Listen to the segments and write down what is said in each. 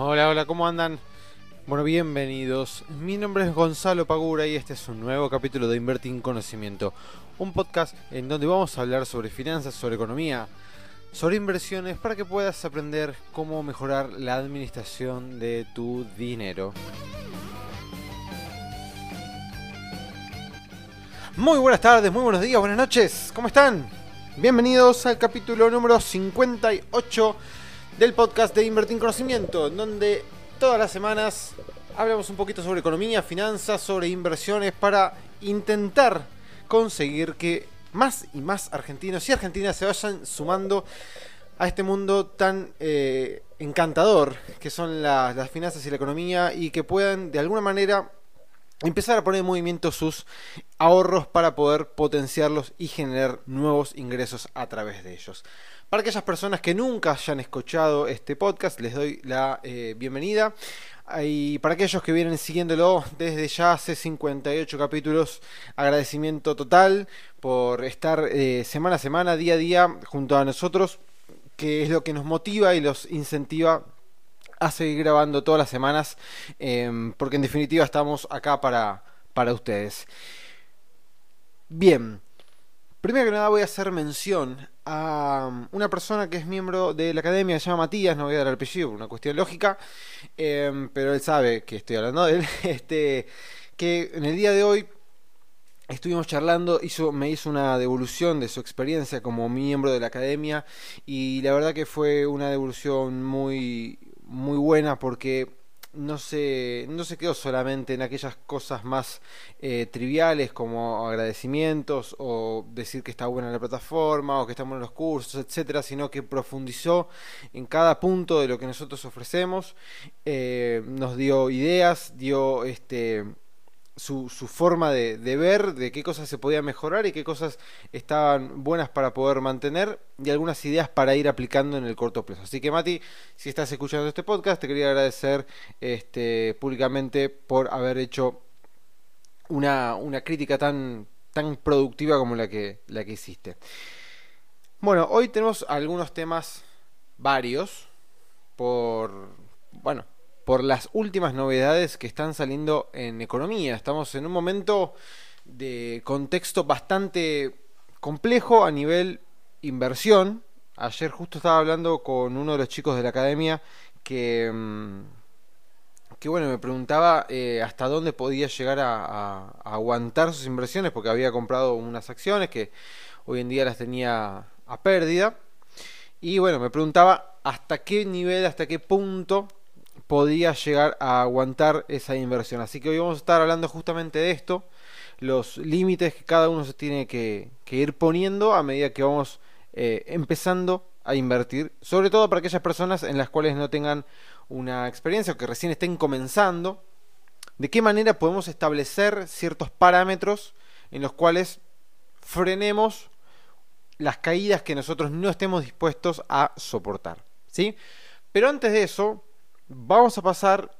Hola, hola, ¿cómo andan? Bueno, bienvenidos. Mi nombre es Gonzalo Pagura y este es un nuevo capítulo de Invertir en Conocimiento, un podcast en donde vamos a hablar sobre finanzas, sobre economía, sobre inversiones para que puedas aprender cómo mejorar la administración de tu dinero. Muy buenas tardes, muy buenos días, buenas noches, ¿cómo están? Bienvenidos al capítulo número 58 del podcast de Invertir en Conocimiento, en donde todas las semanas hablamos un poquito sobre economía, finanzas, sobre inversiones para intentar conseguir que más y más argentinos y argentinas se vayan sumando a este mundo tan eh, encantador que son las finanzas y la economía y que puedan de alguna manera empezar a poner en movimiento sus ahorros para poder potenciarlos y generar nuevos ingresos a través de ellos. Para aquellas personas que nunca hayan escuchado este podcast, les doy la eh, bienvenida. Y para aquellos que vienen siguiéndolo desde ya hace 58 capítulos, agradecimiento total por estar eh, semana a semana, día a día junto a nosotros, que es lo que nos motiva y los incentiva a seguir grabando todas las semanas, em, porque en definitiva estamos acá para, para ustedes. Bien, primero que nada voy a hacer mención a um, una persona que es miembro de la academia, se llama Matías, no voy a dar el apellido una cuestión lógica, em, pero él sabe que estoy hablando de él, este, que en el día de hoy estuvimos charlando, hizo, me hizo una devolución de su experiencia como miembro de la academia y la verdad que fue una devolución muy, muy buena porque no se, no se quedó solamente en aquellas cosas más eh, triviales como agradecimientos o decir que está buena la plataforma o que están buenos los cursos, etcétera, sino que profundizó en cada punto de lo que nosotros ofrecemos, eh, nos dio ideas, dio este su, su forma de, ver, de qué cosas se podían mejorar y qué cosas estaban buenas para poder mantener y algunas ideas para ir aplicando en el corto plazo. Así que Mati, si estás escuchando este podcast, te quería agradecer este, públicamente por haber hecho una, una crítica tan, tan productiva como la que, la que hiciste. Bueno, hoy tenemos algunos temas varios por, bueno, por las últimas novedades que están saliendo en economía. Estamos en un momento de contexto bastante complejo a nivel inversión. Ayer justo estaba hablando con uno de los chicos de la academia que, mm, que bueno, me preguntaba eh, hasta dónde podía llegar a, aguantar sus inversiones porque había comprado unas acciones que hoy en día las tenía a pérdida. Y bueno, me preguntaba hasta qué nivel, hasta qué punto podía llegar a aguantar esa inversión. Así que hoy vamos a estar hablando justamente de esto, los límites que cada uno se tiene que, ir poniendo a medida que vamos eh, empezando a invertir, sobre todo para aquellas personas en las cuales no tengan una experiencia o que recién estén comenzando, de qué manera podemos establecer ciertos parámetros en los cuales frenemos las caídas que nosotros no estemos dispuestos a soportar, ¿sí? Pero antes de eso, Vamos a pasar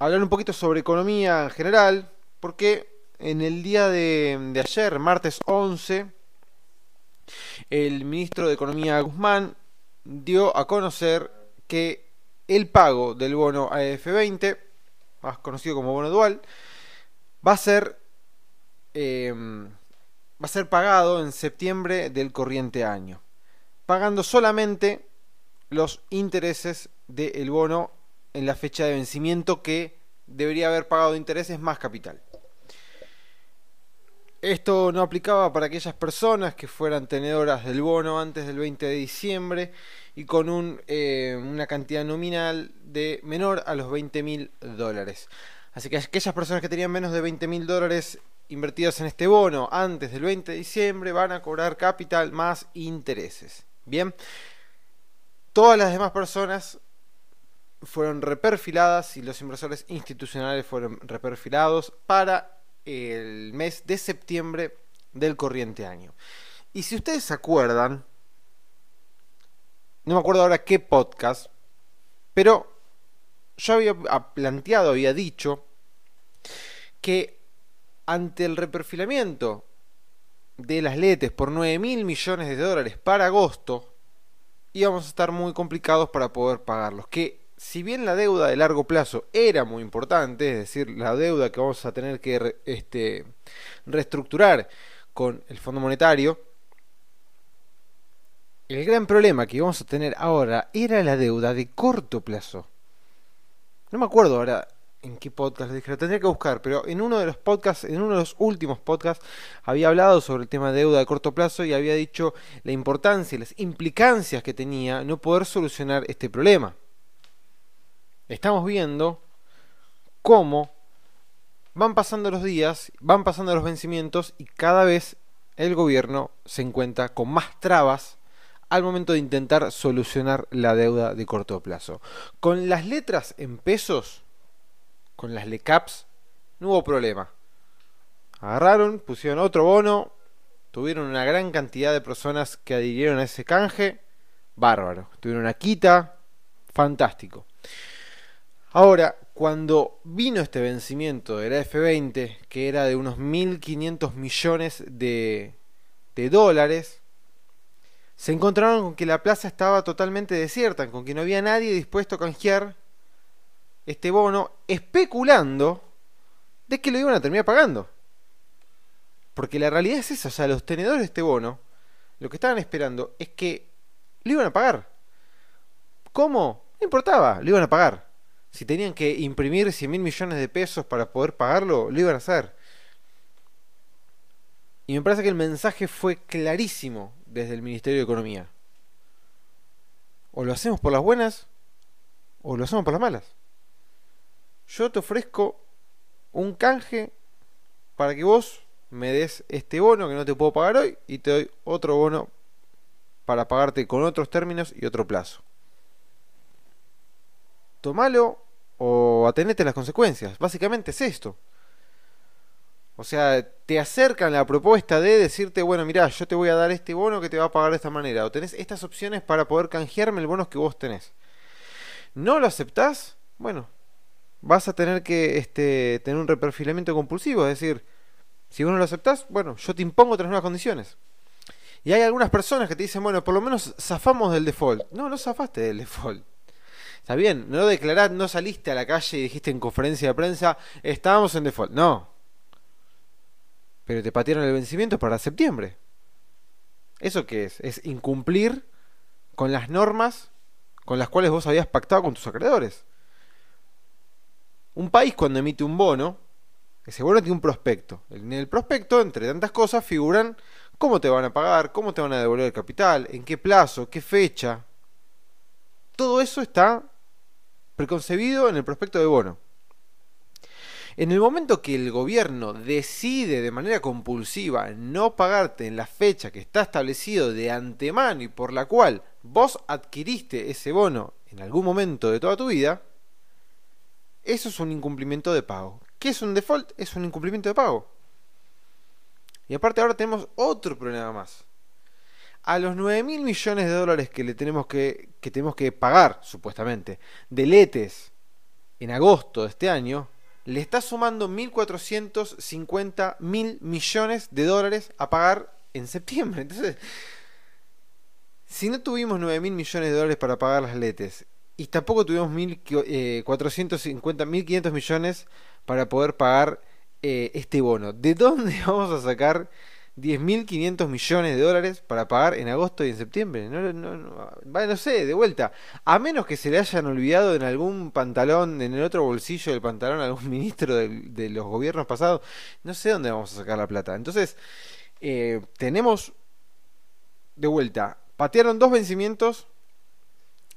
a hablar un poquito sobre economía en general, porque en el día de, ayer, martes 11, el ministro de Economía Guzmán dio a conocer que el pago del bono AF20, más conocido como bono dual, va a ser em, va a ser pagado en septiembre del corriente año, pagando solamente los intereses del bono en la fecha de vencimiento que debería haber pagado intereses más capital. Esto no aplicaba para aquellas personas que fueran tenedoras del bono antes del 20 de diciembre y con un, eh, una cantidad nominal de menor a los 20 mil dólares. Así que aquellas personas que tenían menos de 20 mil dólares invertidos en este bono antes del 20 de diciembre van a cobrar capital más intereses. Bien, todas las demás personas fueron reperfiladas y los inversores institucionales fueron reperfilados para el mes de septiembre del corriente año. Y si ustedes se acuerdan, no me acuerdo ahora qué podcast, pero yo había planteado, había dicho que ante el reperfilamiento de las letes por 9 mil millones de dólares para agosto, íbamos a estar muy complicados para poder pagarlos. Que si bien la deuda de largo plazo era muy importante, es decir, la deuda que vamos a tener que este, reestructurar con el Fondo Monetario, el gran problema que vamos a tener ahora era la deuda de corto plazo. No me acuerdo ahora en qué podcast lo dije, lo tendría que buscar, pero en uno de los podcasts, en uno de los últimos podcasts, había hablado sobre el tema de deuda de corto plazo y había dicho la importancia y las implicancias que tenía no poder solucionar este problema. Estamos viendo cómo van pasando los días, van pasando los vencimientos y cada vez el gobierno se encuentra con más trabas al momento de intentar solucionar la deuda de corto plazo. Con las letras en pesos, con las LECAPs, no hubo problema. Agarraron, pusieron otro bono, tuvieron una gran cantidad de personas que adhirieron a ese canje, bárbaro. Tuvieron una quita, fantástico. Ahora, cuando vino este vencimiento de la F20, que era de unos 1.500 millones de, dólares, se encontraron con que la plaza estaba totalmente desierta, con que no había nadie dispuesto a canjear este bono especulando de que lo iban a terminar pagando. Porque la realidad es esa, o sea, los tenedores de este bono, lo que estaban esperando es que lo iban a pagar. ¿Cómo? No importaba, lo iban a pagar. Si tenían que imprimir 100 mil millones de pesos para poder pagarlo, lo iban a hacer. Y me parece que el mensaje fue clarísimo desde el Ministerio de Economía. O lo hacemos por las buenas, o lo hacemos por las malas yo te ofrezco un canje para que vos me des este bono que no te puedo pagar hoy y te doy otro bono para pagarte con otros términos y otro plazo. Tómalo o atenete las consecuencias. Básicamente es esto. O sea, te acercan la propuesta de decirte, bueno, mira, yo te voy a dar este bono que te va a pagar de esta manera. O tenés estas opciones para poder canjearme el bono que vos tenés. ¿No lo aceptás? Bueno, vas a tener que este, tener un reperfilamiento compulsivo, es decir, si vos no lo aceptás, bueno, yo te impongo otras nuevas condiciones. Y hay algunas personas que te dicen, bueno, por lo menos zafamos del default. No, no zafaste del default. Está bien, no declarás, no saliste a la calle y dijiste en conferencia de prensa, estábamos en default. No. Pero te patearon el vencimiento para septiembre. ¿Eso qué es? Es incumplir con las normas con las cuales vos habías pactado con tus acreedores. Un país cuando emite un bono, ese bono tiene un prospecto. En el prospecto, entre tantas cosas, figuran cómo te van a pagar, cómo te van a devolver el capital, en qué plazo, qué fecha. Todo eso está preconcebido en el prospecto de bono. En el momento que el gobierno decide de manera compulsiva no pagarte en la fecha que está establecido de antemano y por la cual vos adquiriste ese bono en algún momento de toda tu vida, eso es un incumplimiento de pago. ¿Qué es un default? Es un incumplimiento de pago. Y aparte ahora tenemos otro problema más. A los 9 mil millones de dólares que le tenemos que, que tenemos que pagar, supuestamente, de letes en agosto de este año, le está sumando 1.450 mil millones de dólares a pagar en septiembre. Entonces, si no tuvimos 9 mil millones de dólares para pagar las letes y tampoco tuvimos 1.450, 1.500 eh, millones para poder pagar eh, este bono. ¿De dónde vamos a sacar 10.500 millones de dólares para pagar en agosto y en septiembre? No, no, no, sé, de vuelta. A menos que se le hayan olvidado en algún pantalón, en el otro bolsillo del pantalón, algún ministro de, los gobiernos pasados. No sé dónde vamos a sacar la plata. Entonces, eh, tenemos de vuelta. Patearon dos vencimientos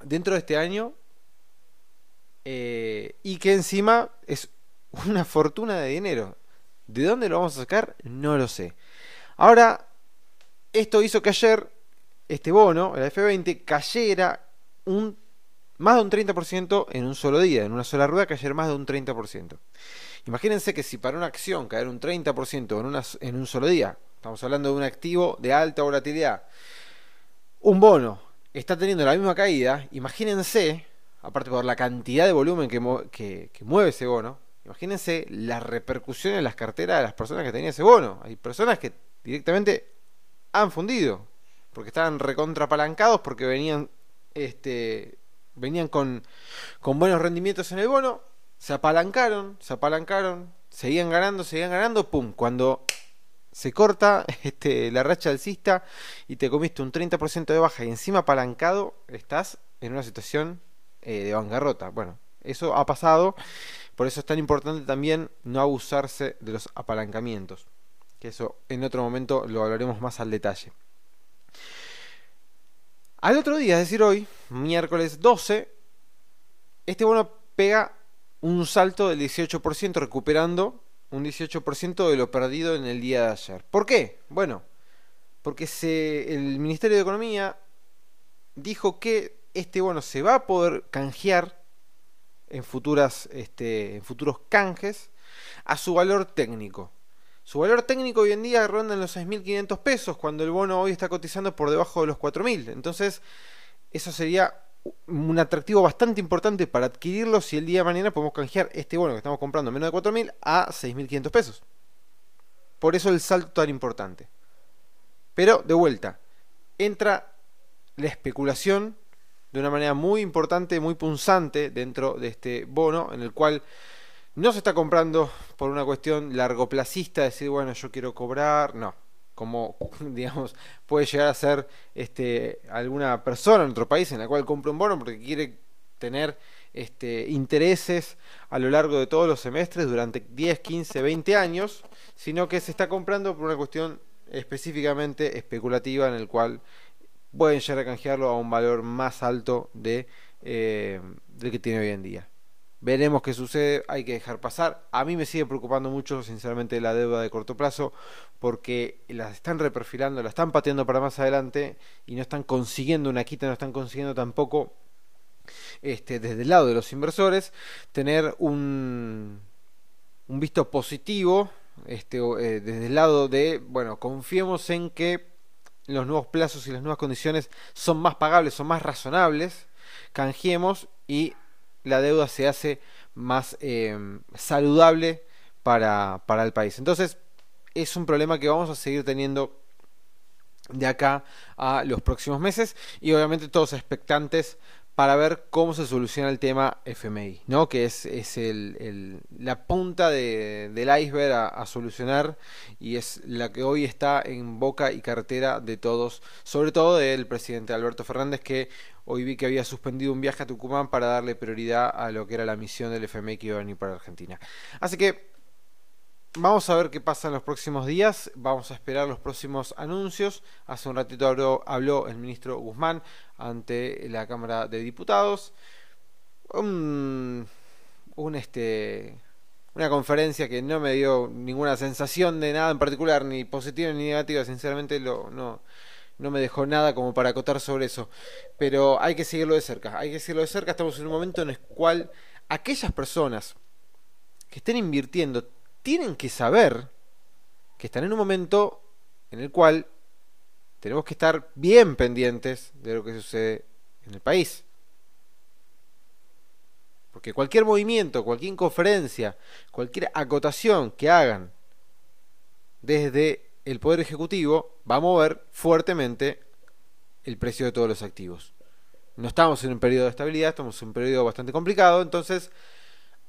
dentro de este año eh, y que encima es una fortuna de dinero. ¿De dónde lo vamos a sacar? No lo sé. Ahora, esto hizo que ayer este bono, el F20, cayera más de un 30% en un solo día, en una sola rueda cayera más de un 30%. Imagínense que si para una acción caer un 30% en, un solo día, estamos hablando de un activo de alta volatilidad, un bono está teniendo la misma caída, imagínense, aparte por la cantidad de volumen que, mueve ese bono, imagínense la repercusión en las carteras de las personas que tenían ese bono. Hay personas que directamente han fundido, porque estaban recontrapalancados, porque venían este, venían con, con buenos rendimientos en el bono, se apalancaron, se apalancaron, seguían ganando, seguían ganando, pum, cuando se corta este, la racha alcista y te comiste un 30% de baja y encima apalancado, estás en una situación eh, de bancarrota. Bueno, eso ha pasado, por eso es tan importante también no abusarse de los apalancamientos, eso en otro momento lo hablaremos más al detalle. Al otro día, es decir, hoy, miércoles 12, este bono pega un salto del 18%, recuperando un 18% de lo perdido en el día de ayer. ¿Por qué? Bueno, porque el Ministerio de Economía dijo que este bono se va a poder canjear en, futuras, este, en futuros canjes a su valor técnico. Su valor técnico hoy en día ronda en los 6.500 pesos, cuando el bono hoy está cotizando por debajo de los 4.000. Entonces, eso sería un atractivo bastante importante para adquirirlo si el día de mañana podemos canjear este bono que estamos comprando menos de 4.000 a 6.500 pesos. Por eso el salto tan importante. Pero, de vuelta, entra la especulación de una manera muy importante, muy punzante dentro de este bono, en el cual no se está comprando por una cuestión largoplacista, decir, bueno, yo quiero cobrar, no. Como, digamos, puede llegar a ser este, alguna persona en otro país en la cual compra un bono porque quiere tener este, intereses a lo largo de todos los semestres durante 10, 15, 20 años, sino que se está comprando por una cuestión específicamente especulativa en el cual pueden llegar a canjearlo a un valor más alto de, eh, del que tiene hoy en día. Veremos qué sucede, hay que dejar pasar. A mí me sigue preocupando mucho, sinceramente, la deuda de corto plazo, porque la están reperfilando, la están pateando para más adelante y no están consiguiendo una quita, no están consiguiendo tampoco, este, desde el lado de los inversores, tener un, un visto positivo, este, eh, desde el lado de, bueno, confiemos en que los nuevos plazos y las nuevas condiciones son más pagables, son más razonables, canjeemos y la deuda se hace más em, saludable para, para el país. Entonces, es un problema que vamos a seguir teniendo de acá a los próximos meses y obviamente todos expectantes para ver cómo se soluciona el tema FMI, ¿no? que es, es el, la punta del iceberg a, solucionar y es la que hoy está en boca y cartera de todos, sobre todo del presidente Alberto Fernández, que hoy vi que había suspendido un viaje a Tucumán para darle prioridad a lo que era la misión del FMI que iba a venir para Argentina. Así que Vamos a ver qué pasa en los próximos días, vamos a esperar los próximos anuncios. Hace un ratito habló, el ministro Guzmán ante la Cámara de Diputados. Un, este, una conferencia que no me dio ninguna sensación de nada en particular, ni positiva ni negativa, sinceramente no, no me dejó nada como para acotar sobre eso. Pero hay que seguirlo de cerca, hay que seguirlo de cerca. Estamos en un momento en el cual aquellas personas que estén invirtiendo tienen que saber que están en un momento en el cual tenemos que estar bien pendientes de lo que sucede en el país. Porque cualquier movimiento, cualquier conferencia, cualquier acotación que hagan desde el Poder Ejecutivo va a mover fuertemente el precio de todos los activos. No estamos en un periodo de estabilidad, estamos en un periodo bastante complicado, entonces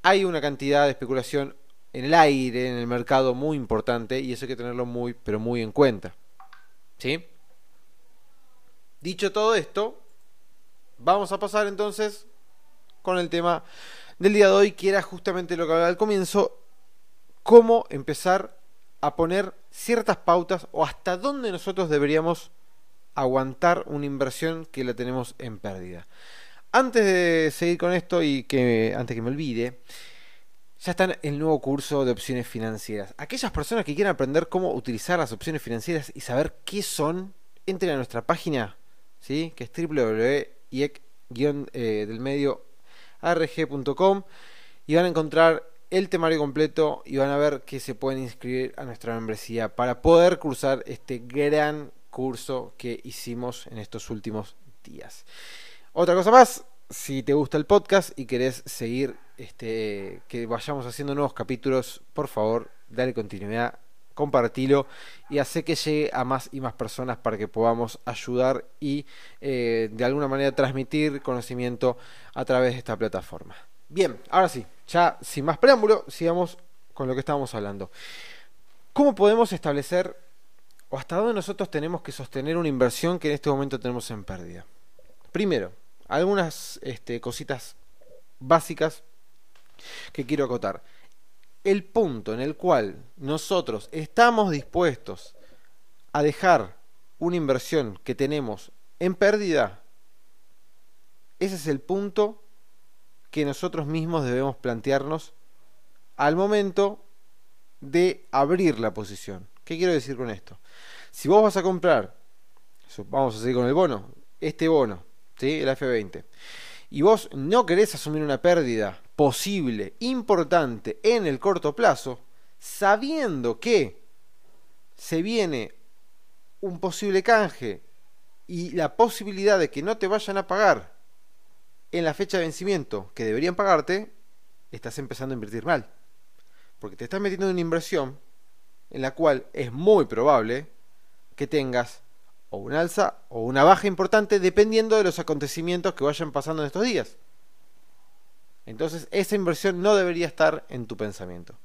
hay una cantidad de especulación en el aire, en el mercado muy importante y eso hay que tenerlo muy, pero muy en cuenta. ¿Sí? Dicho todo esto, vamos a pasar entonces con el tema del día de hoy, que era justamente lo que hablaba al comienzo, cómo empezar a poner ciertas pautas o hasta dónde nosotros deberíamos aguantar una inversión que la tenemos en pérdida. Antes de seguir con esto y que antes que me olvide, ya está el nuevo curso de opciones financieras. Aquellas personas que quieran aprender cómo utilizar las opciones financieras y saber qué son, entren a nuestra página, ¿sí? que es www.iec-del-medio-arg.com y van a encontrar el temario completo y van a ver que se pueden inscribir a nuestra membresía para poder cursar este gran curso que hicimos en estos últimos días. Otra cosa más, si te gusta el podcast y querés seguir este, que vayamos haciendo nuevos capítulos, por favor, dale continuidad, compartilo y hace que llegue a más y más personas para que podamos ayudar y eh, de alguna manera transmitir conocimiento a través de esta plataforma. Bien, ahora sí, ya sin más preámbulo, sigamos con lo que estábamos hablando. ¿Cómo podemos establecer o hasta dónde nosotros tenemos que sostener una inversión que en este momento tenemos en pérdida? Primero, algunas este, cositas básicas que quiero acotar el punto en el cual nosotros estamos dispuestos a dejar una inversión que tenemos en pérdida, ese es el punto que nosotros mismos debemos plantearnos al momento de abrir la posición. ¿Qué quiero decir con esto? Si vos vas a comprar, vamos a seguir con el bono, este bono, ¿sí? el F20, y vos no querés asumir una pérdida posible, importante en el corto plazo, sabiendo que se viene un posible canje y la posibilidad de que no te vayan a pagar en la fecha de vencimiento que deberían pagarte, estás empezando a invertir mal. Porque te estás metiendo en una inversión en la cual es muy probable que tengas o una alza o una baja importante dependiendo de los acontecimientos que vayan pasando en estos días. Entonces esa inversión no debería estar en tu pensamiento.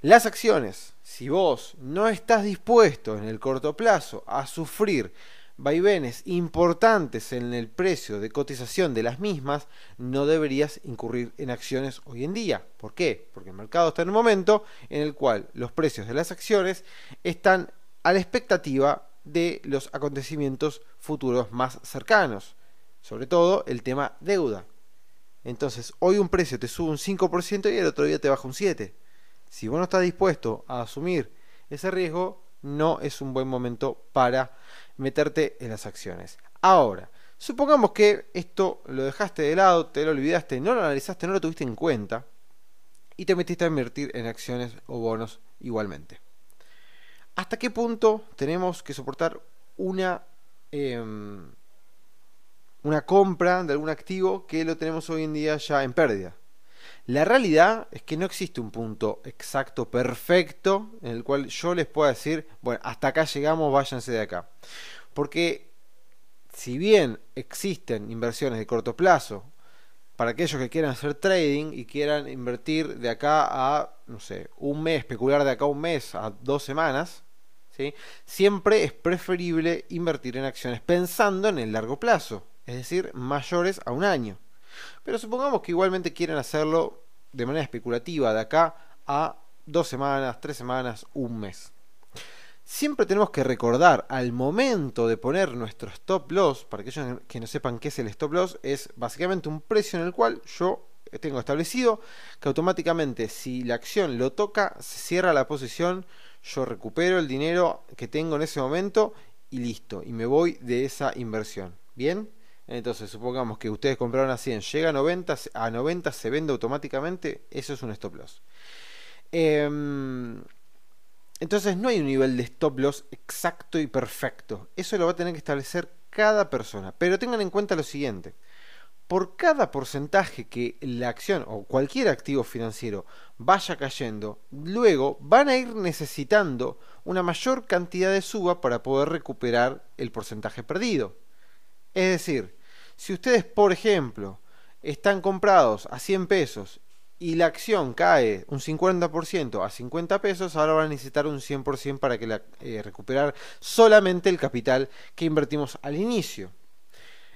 Las acciones, si vos no estás dispuesto en el corto plazo a sufrir vaivenes importantes en el precio de cotización de las mismas, no deberías incurrir en acciones hoy en día. ¿Por qué? Porque el mercado está en un momento en el cual los precios de las acciones están a la expectativa de los acontecimientos futuros más cercanos. Sobre todo el tema deuda. Entonces, hoy un precio te sube un 5% y el otro día te baja un 7%. Si vos no estás dispuesto a asumir ese riesgo, no es un buen momento para meterte en las acciones. Ahora, supongamos que esto lo dejaste de lado, te lo olvidaste, no lo analizaste, no lo tuviste en cuenta y te metiste a invertir en acciones o bonos igualmente. ¿Hasta qué punto tenemos que soportar una em, una compra de algún activo que lo tenemos hoy en día ya en pérdida. La realidad es que no existe un punto exacto, perfecto, en el cual yo les pueda decir, bueno, hasta acá llegamos, váyanse de acá. Porque si bien existen inversiones de corto plazo, para aquellos que quieran hacer trading y quieran invertir de acá a, no sé, un mes, especular de acá a un mes, a dos semanas, ¿sí? siempre es preferible invertir en acciones pensando en el largo plazo es decir, mayores a un año. Pero supongamos que igualmente quieren hacerlo de manera especulativa, de acá a dos semanas, tres semanas, un mes. Siempre tenemos que recordar al momento de poner nuestro stop loss, para aquellos que no sepan qué es el stop loss, es básicamente un precio en el cual yo tengo establecido que automáticamente si la acción lo toca, se cierra la posición, yo recupero el dinero que tengo en ese momento y listo, y me voy de esa inversión. ¿Bien? Entonces, supongamos que ustedes compraron a 100, llega a 90, a 90 se vende automáticamente, eso es un stop loss. Em, entonces, no hay un nivel de stop loss exacto y perfecto. Eso lo va a tener que establecer cada persona. Pero tengan en cuenta lo siguiente. Por cada porcentaje que la acción o cualquier activo financiero vaya cayendo, luego van a ir necesitando una mayor cantidad de suba para poder recuperar el porcentaje perdido. Es decir, si ustedes, por ejemplo, están comprados a 100 pesos y la acción cae un 50% a 50 pesos, ahora van a necesitar un 100% para que eh, recuperar solamente el capital que invertimos al inicio.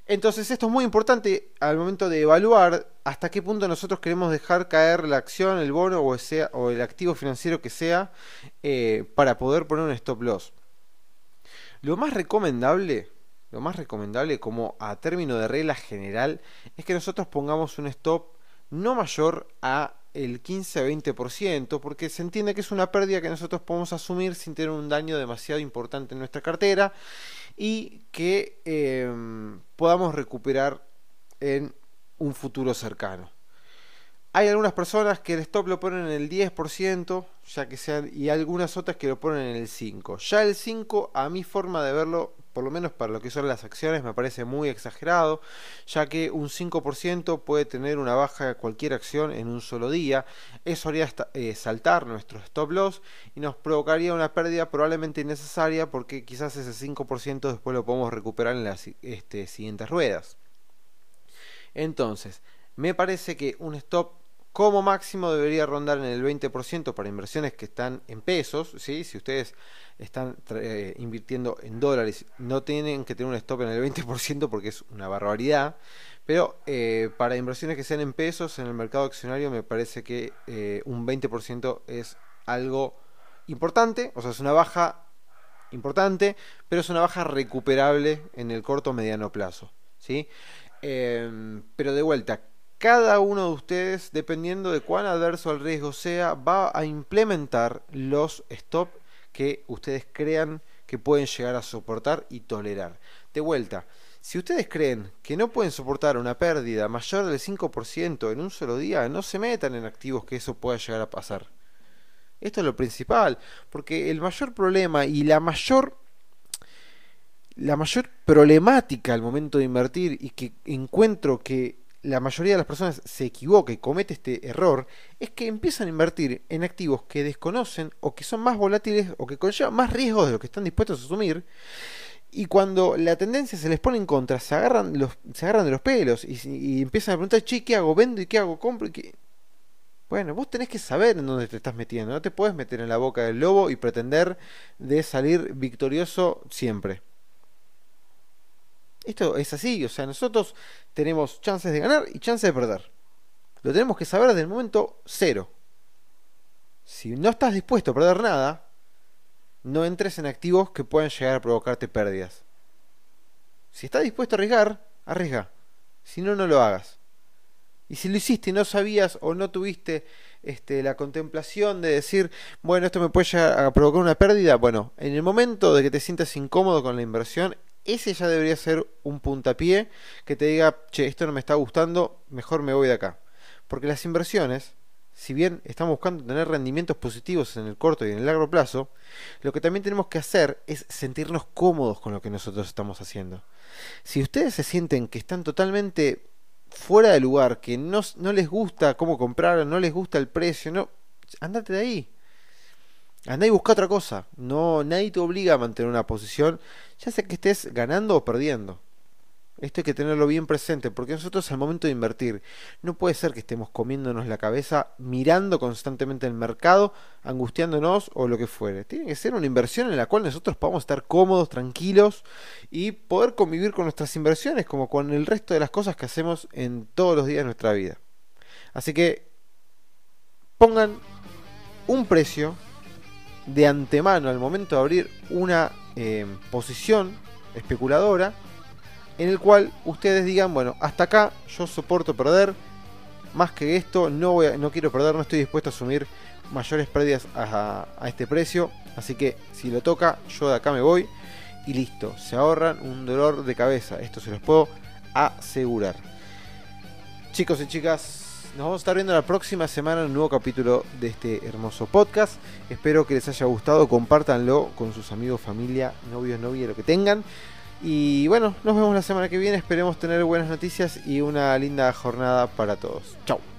Entonces esto es muy importante al momento de evaluar hasta qué punto nosotros queremos dejar caer la acción, el bono o el activo financiero que sea eh, para poder poner un stop loss. Lo más recomendable lo más recomendable como a término de regla general es que nosotros pongamos un stop no mayor a el 15-20% porque se entiende que es una pérdida que nosotros podemos asumir sin tener un daño demasiado importante en nuestra cartera y que em, podamos recuperar en un futuro cercano. Hay algunas personas que el stop lo ponen en el 10%, ya que sean, y algunas otras que lo ponen en el 5%. Ya el 5, a mi forma de verlo, por lo menos para lo que son las acciones, me parece muy exagerado, ya que un 5% puede tener una baja de cualquier acción en un solo día. Eso haría eh, saltar nuestro stop loss y nos provocaría una pérdida probablemente innecesaria porque quizás ese 5% después lo podemos recuperar en las este, siguientes ruedas. Entonces, me parece que un stop como máximo debería rondar en el 20% para inversiones que están en pesos. ¿sí? Si ustedes están eh, invirtiendo en dólares, no tienen que tener un stop en el 20% porque es una barbaridad. Pero eh, para inversiones que sean en pesos en el mercado accionario me parece que eh, un 20% es algo importante, o sea, es una baja importante, pero es una baja recuperable en el corto o mediano plazo. ¿sí? pero de vuelta, cada uno de ustedes, dependiendo de cuán adverso el riesgo sea, va a implementar los stop que ustedes crean que pueden llegar a soportar y tolerar. De vuelta, si ustedes creen que no pueden soportar una pérdida mayor del 5% en un solo día, no se metan en activos que eso pueda llegar a pasar. Esto es lo principal, porque el mayor problema y la mayor la mayor problemática al momento de invertir y que encuentro que la mayoría de las personas se equivoca y comete este error es que empiezan a invertir en activos que desconocen o que son más volátiles o que conllevan más riesgos de lo que están dispuestos a asumir. Y cuando la tendencia se les pone en contra, se agarran, los, se agarran de los pelos y, empiezan a preguntar, che, ¿qué hago? ¿Vendo y qué hago? ¿Compro? ¿Qué? Bueno, vos tenés que saber en dónde te estás metiendo. No te puedes meter en la boca del lobo y pretender de salir victorioso siempre. Esto es así, o sea, nosotros tenemos chances de ganar y chances de perder. Lo tenemos que saber desde el momento cero. Si no estás dispuesto a perder nada, no entres en activos que puedan llegar a provocarte pérdidas. Si estás dispuesto a arriesgar, arriesga. Si no, no lo hagas. Y si lo hiciste y no sabías o no tuviste este, la contemplación de decir, bueno, esto me puede llegar a provocar una pérdida, bueno, en el momento de que te sientas incómodo con la inversión, ese ya debería ser un puntapié que te diga, che, esto no me está gustando, mejor me voy de acá. Porque las inversiones, si bien estamos buscando tener rendimientos positivos en el corto y en el largo plazo, lo que también tenemos que hacer es sentirnos cómodos con lo que nosotros estamos haciendo. Si ustedes se sienten que están totalmente fuera de lugar, que no, no les gusta cómo comprar, no les gusta el precio, no, andate de ahí. Andá y busca otra cosa. No, nadie te obliga a mantener una posición, ya sea que estés ganando o perdiendo. Esto hay que tenerlo bien presente, porque nosotros al momento de invertir, no puede ser que estemos comiéndonos la cabeza, mirando constantemente el mercado, angustiándonos o lo que fuere. Tiene que ser una inversión en la cual nosotros podamos estar cómodos, tranquilos y poder convivir con nuestras inversiones como con el resto de las cosas que hacemos en todos los días de nuestra vida. Así que pongan un precio de antemano al momento de abrir una eh, posición especuladora en el cual ustedes digan, bueno, hasta acá yo soporto perder, más que esto no, voy no quiero perder, no estoy dispuesto a asumir mayores pérdidas a, a este precio, así que si lo toca yo de acá me voy y listo, se ahorran un dolor de cabeza, esto se los puedo asegurar. Chicos y chicas, nos vamos a estar viendo la próxima semana en un nuevo capítulo de este hermoso podcast. Espero que les haya gustado, compártanlo con sus amigos, familia, novios, novias, lo que tengan. Y bueno, nos vemos la semana que viene. Esperemos tener buenas noticias y una linda jornada para todos. Chao.